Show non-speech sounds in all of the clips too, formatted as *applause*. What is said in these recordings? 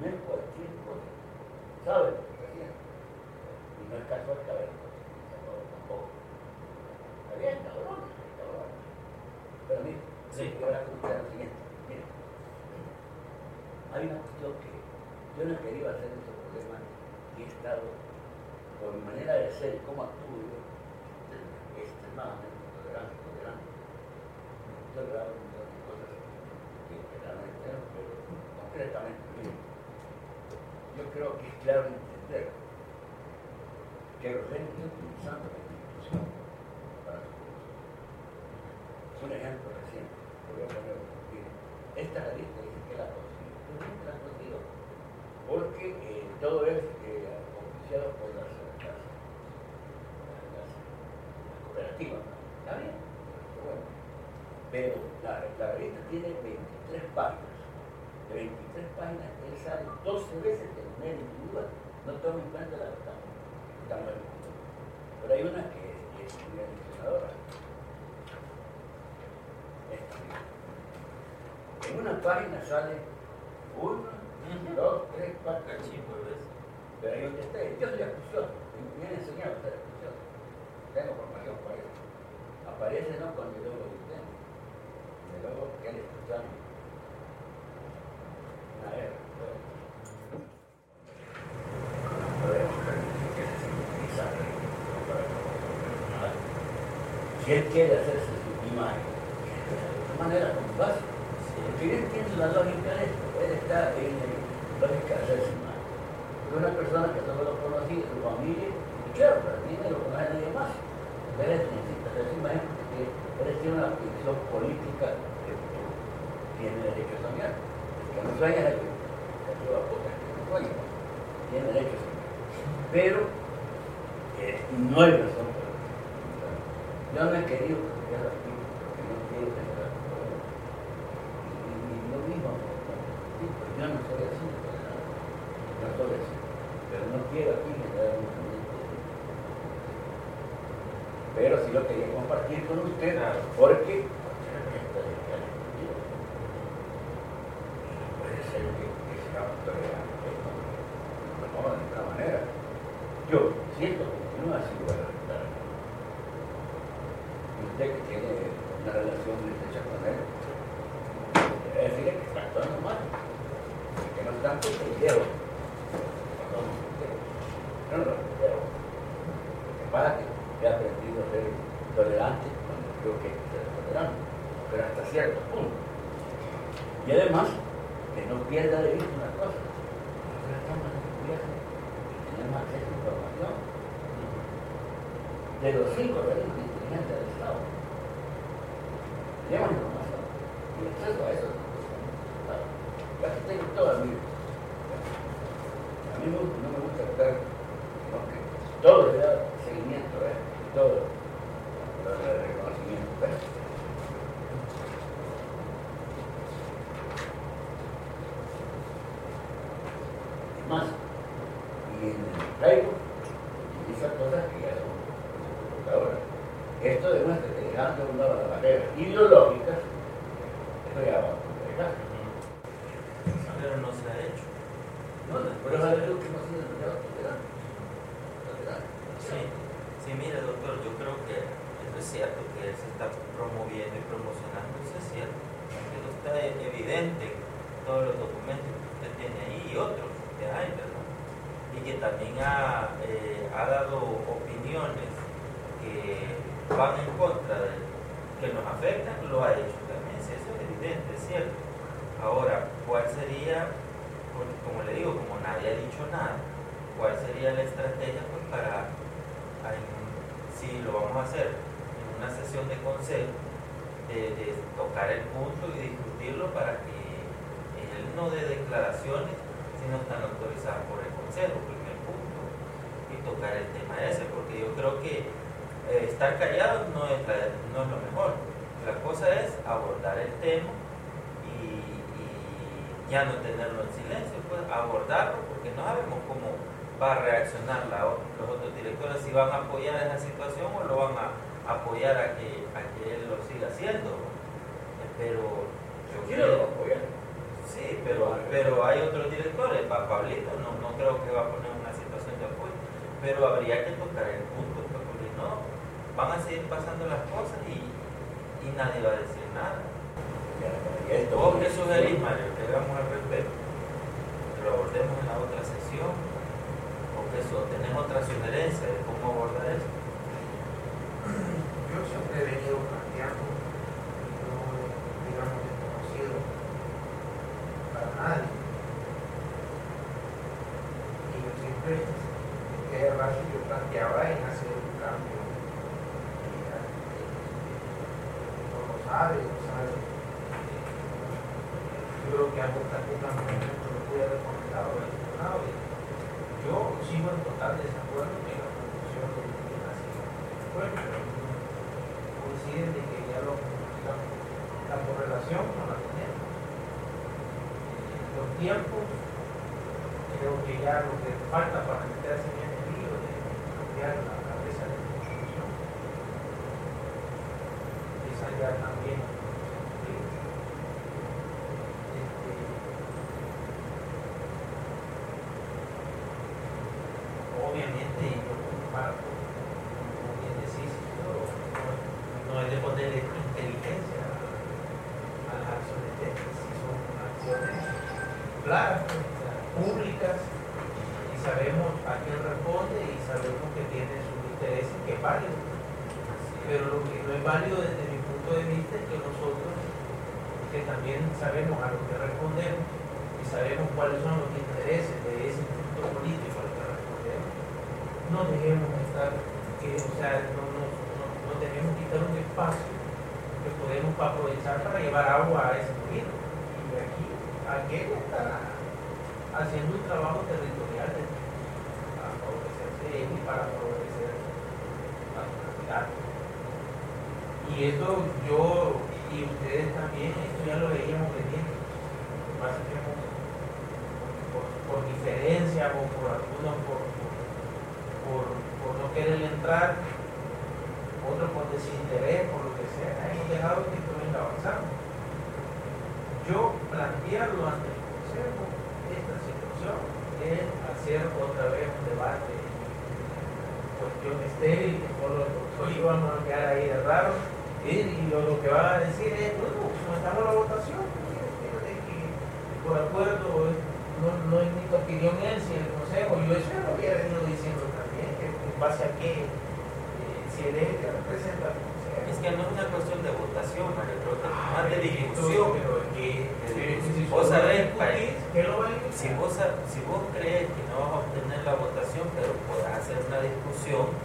no es cualquier cosa. ¿Sabe lo que hacía? Y no es casual que a ver, tampoco. Está bien, cabrón, cabrón. Pero mire, Sí. yo ahora comentar lo siguiente. Mire, hay una cuestión que yo no he querido hacer ese problema y he estado, por mi manera de ser cómo actúo yo, extremadamente tolerante, tolerante. He tolerado un montón de cosas que realmente no, pero concretamente, mire, yo creo que es claro entender que Rosén está utilizando la institución para su. Es un ejemplo reciente, lo voy a poner, esta revista dice que la nunca la consigo, porque eh, todo es eh, oficiado por las, las, las, cooperativas, está bien, bueno, pero la, la revista tiene 23 páginas, de 23 páginas él sale 12 veces individual, no toma en cuenta la que estamos, estamos en el mundo. Pero hay una que es muy enriquecedora. En una página sale uno, dos, tres, cuatro, Cachimbo, ¿ves? pero ahí donde esté, yo soy acucioso, me han enseñado a ser acucioso. Tengo formación para eso. Aparece no cuando yo lo intento, y luego que él escuchando. Una era, Si él quiere hacerse su imagen, de manera como básica, porque él entiende la lógica de esto, él está en la lógica de hacerse imagen. Es una persona que solo lo conocí, su familia, y claro, pero tiene lo conoce a nadie más. Él necesita hacerse imagen porque tiene una posición política que tiene derecho a soñar. El que no sueña es el que puta, el que no sueña, tiene derecho a soñar. Pero eh, no hay razón para. Yo no he querido cambiar aquí porque no quiero tener y, y lo mismo, pues yo no soy así, no soy así, pero no quiero aquí generar un ambiente. Pero sí lo quería compartir con usted, porque esto es que hay sentido. No puede ser que, que sigamos tolerando esto, no, de ninguna manera. Yo, si esto continúa así, voy a respetar. Y usted que tiene una relación de estrecha con él, debe decirle que está actuando mal, y que no. No. Lo que que he aprendido a ser tolerante cuando creo que hay que ser tolerante, pero hasta cierto punto. Y además, que no pierda de vista una cosa. Estamos en el gobierno y tenemos acceso a información de los cinco organismos de inteligencia del Estado. Tenemos información y acceso a eso. Yo aquí tengo toda mi A mí no, no me gusta estar, sino que todo le da seguimiento, ¿eh? todo lo de reconocimiento. ¿ves? Es más, y en el Facebook utiliza cosas que ya son computadoras. Esto demuestra que dejando a un lado las barreras ideológicas, esto ya va a. Pero no se ha hecho. No, pero es algo que sido demasiado tolerantes. Tolerantes. Sí, sí, mire doctor, yo creo que eso es cierto que él se está promoviendo y promocionando, eso es cierto. Eso está evidente en todos los documentos que usted tiene ahí y otros que hay, ¿verdad? Y eh, ha dado opiniones que van en contra de que nos afectan, lo ha hecho también, sí, eso es evidente, es cierto. Ahora, ¿cuál sería, como le digo, como nadie ha dicho nada, cuál sería la estrategia pues, para, si lo vamos a hacer en una sesión de consejo, de, tocar el punto y discutirlo para que él no dé declaraciones si no están autorizadas por el consejo, tocar el tema ese, porque yo creo que eh, estar callados no es, la- no es lo mejor. La cosa es abordar el tema y, y ya no tenerlo en silencio, pues abordarlo, porque no sabemos cómo, va a reaccionar la, los otros directores, si van a apoyar esa situación o lo van a apoyar a que, a que él lo siga haciendo. Pero yo quiero apoyar. Sí, pero, pero hay otros directores, para Pablito no, no creo que va a poner una situación de apoyo, pero habría que tocar el punto, pues, porque no, van a seguir pasando las cosas y, y nadie va a decir nada. ¿Vos qué sugerís, Mario? Que hagamos al respecto. Que lo abordemos en la otra sesión. ¿O que eso, tenés otra sugerencia de cómo abordar esto? Yo siempre he venido planteando, no digamos desconocido para nadie. Y yo siempre, yo planteaba en hacer un cambio. No lo sabe, lo sabe. Yo creo que algo también lo pude haber comentado el Senado. Yo sigo en total desacuerdo que la producción de la bueno, coinciden de que ya lo digamos, la correlación no la tenemos. Los tiempos, creo que ya lo que falta para meterse en la cabeza de la construcción, esa ya también. Este, obviamente, yo comparto como bien decís, no, es de ponerle inteligencia a las acciones de si son acciones claras, públicas, y sabemos a quién responde y sabemos que tiene sus intereses, que válido. Pero lo que no es válido desde mi punto de vista es que nosotros, que también sabemos a lo que respondemos y sabemos cuáles son los intereses de ese instituto político al que respondemos, no dejemos de estar o sea, no, no, no, no tenemos que quitar un espacio que podemos aprovechar para llevar agua a ese molino. Y aquí, aquel está haciendo un trabajo territorial de, para favorecerse y para favorecer Y esto yo y ustedes también, esto ya lo veíamos venir. Pasa que por, por diferencia o por algunos, por, por, por no querer entrar, otros por desinterés, por lo que sea, hemos dejado que esto venga avanzando. Yo plantearlo ante el Consejo, esta situación, es hacer otra vez un debate, cuestión estéril, que doctor íbamos a quedar ahí de raro, y, y lo, lo, que van a decir es, bueno, sometamos la votación, de que por acuerdo no, no es ni tu opinión él, si el Consejo, yo eso ya lo había venido diciendo también, que en base a qué, eh, si el eje representa al Consejo. Es que no es una cuestión de votación, Mario, que es Ah, más de discusión. pero es que, si Vos sabés, ¿qué lo va a Si vos, si vos crees que no vas a obtener la votación, pero podrás hacer una discusión,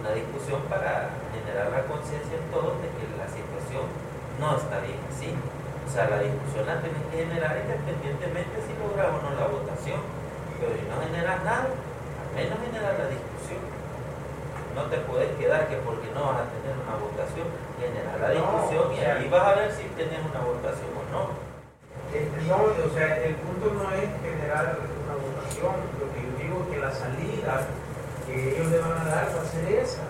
una discusión para generar la conciencia en todos de que la situación no está bien así. O sea, la discusión la tenés que generar independientemente si logras o no la votación. Pero si no generas nada, al menos generar la discusión. No te puedes quedar que porque no vas a tener una votación, generar la No, discusión y ahí vas a ver si tenés una votación o no. Este, no, o sea, el punto no es generar una votación, lo que yo digo es que la salida que ellos le van a dar va a ser esa.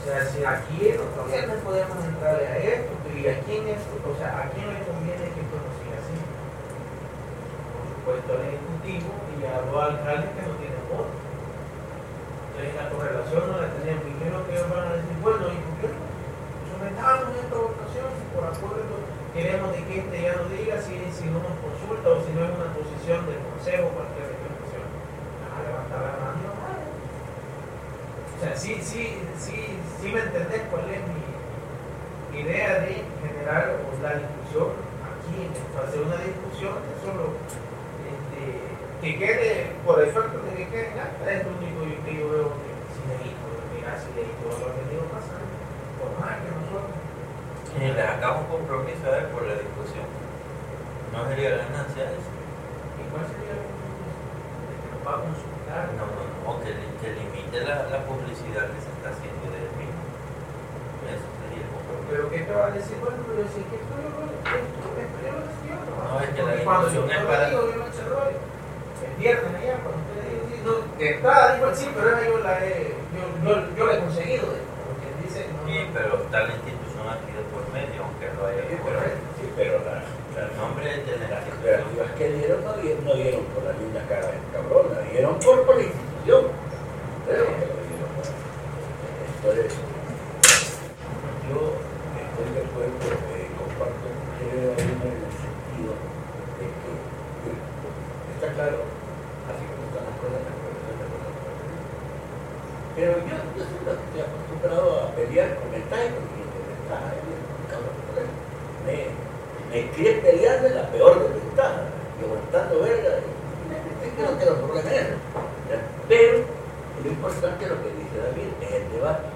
O sea, si aquí ya no podemos entrarle a esto, y a quién esto, o sea, a quién le conviene que esto no siga así. Por supuesto al Ejecutivo y a los alcaldes que no tienen voto. Entonces la correlación no la tenemos. ¿Y lo que ellos van a decir? Bueno, ¿y por qué no? Sometamos esta votación por acuerdo queremos de que este ya nos diga si, si no nos consulta o si no es una posición del consejo cualquier reclamación. A levantar la mano y no vale. O sea, sí, sí, sí, sí me entendés cuál es mi idea de generar la discusión aquí, hacer una discusión de solo este, que quede, por efecto de que quede en acta, es lo único que yo veo que si necesito, mira, si necesito lo que venido pasando, por más que nosotros Y le sacamos un compromiso a ver por la discusión. No sería ganancia eso. ¿Y cuál sería el compromiso? De que nos va a consultar. No, no, no, que, que limite la, la publicidad que se está haciendo del mismo. Eso sería. Pero ¿qué te va a decir? Bueno, pero si es que esto decía, No, es que la discusión es para- no el viernes allá, cuando usted dijo, no, de entrada dijo sí, pero esa yo la he, yo, yo, yo la he conseguido, porque dice, no, Sí, pero está la institución aquí de por medio, aunque lo haya Sí, pero las, El nombre es de la las cooperativas que dieron no dieron, no dieron por la linda cara del cabrón, la dieron por, por la institución. Pero que lo dieron. Entonces, yo de acuerdo, eh, comparto Jeremy Abrina en el sentido de que está claro, así como están las cosas, las cosas, las las cosas. Pero yo, yo estoy acostumbrado a pelear con el TAE, porque el por él. Me, me quiere pelear de la peor de las ventajas, y aguantando verga, y y creo que los problemas es. Pero lo importante es lo que dice David, es el debate.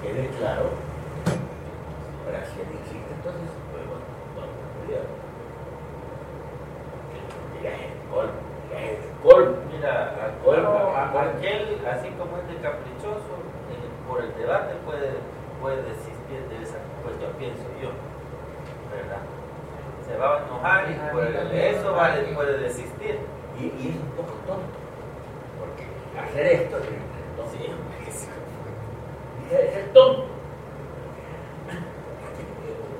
Que quede claro, ahora si él existe, entonces, pues bueno, vamos a pelear. Que ya es el colmo, ya es el colmo. Mira, a- Colmo, a- a- colmo. aquel, así como es de caprichoso, eh, por el debate puede, de esa cuestión, pienso yo, ¿verdad? Se va a enojar y por el- eso vale, puede desistir. Y, y es un poco tonto, porque hacer esto es tonto. Sí, es es tonto.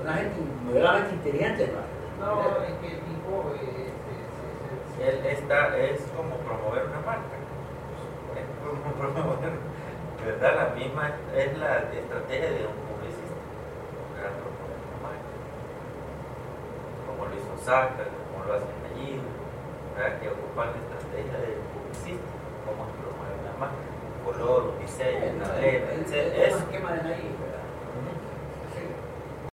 Una gente moderadamente inteligente, ¿no? no, es que el tipo, eh, Él está, es como promover una marca. Es *laughs* como promover, ¿verdad? La misma es la estrategia de un. Marca. Como lo hizo Saca, como lo hacen allí, ¿verdad? Que ocupan la estrategia del publicista. Cómo promover una marca. Un color, un diseño, una letra, etc. el